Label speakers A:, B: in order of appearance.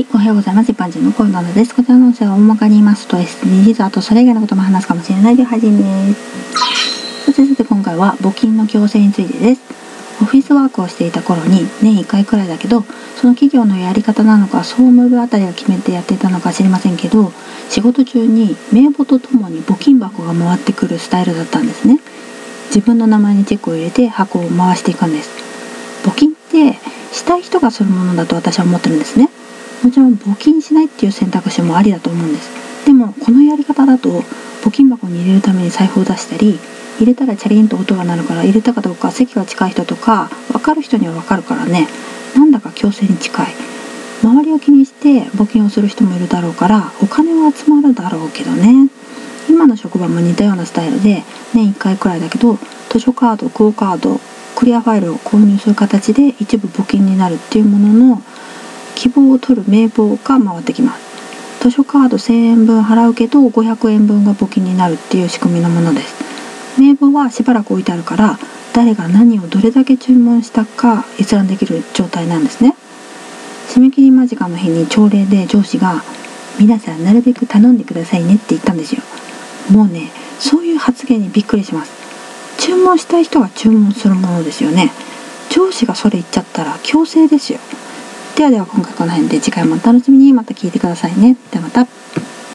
A: い、おはようございます。一般人の声なのです。こちらの音声は大まかに言いますと SDGs、あとそれ以外のことも話すかもしれないという配信です。そしてさて今回は募金の強制についてです。オフィスワークをしていた頃に年1回くらいだけど、その企業のやり方なのか総務部あたりが決めてやっていたのか知りませんけど、仕事中に名簿とともに募金箱が回ってくるスタイルだったんですね。自分の名前にチェックを入れて箱を回していくんです。募金ってしたい人がするものだと私は思ってるんですね。もちろん募金しないっていう選択肢もありだと思うんです。でもこのやり方だと募金箱に入れるために財布を出したり入れたらチャリンと音が鳴るから入れたかどうか席が近い人とか分かる人には分かるからね。なんだか強制に近い。周りを気にして募金をする人もいるだろうからお金は集まるだろうけどね。今の職場も似たようなスタイルで年1回くらいだけど図書カードクオカードクリアファイルを購入する形で一部募金になるっていうものの希望を取る名簿が回ってきます。図書カード1000円分払うけど500円分が募金になるっていう仕組みのものです。名簿はしばらく置いてあるから誰が何をどれだけ注文したか閲覧できる状態なんですね。締め切り間近の日に朝礼で上司が「皆さんなるべく頼んでくださいね」って言ったんですよ。もうねそういう発言にびっくりします。注文したい人が注文するものですよね。上司がそれ言っちゃったら強制ですよ。ではでは今回この辺で次回もお楽しみにまた聞いてくださいね。ではまた。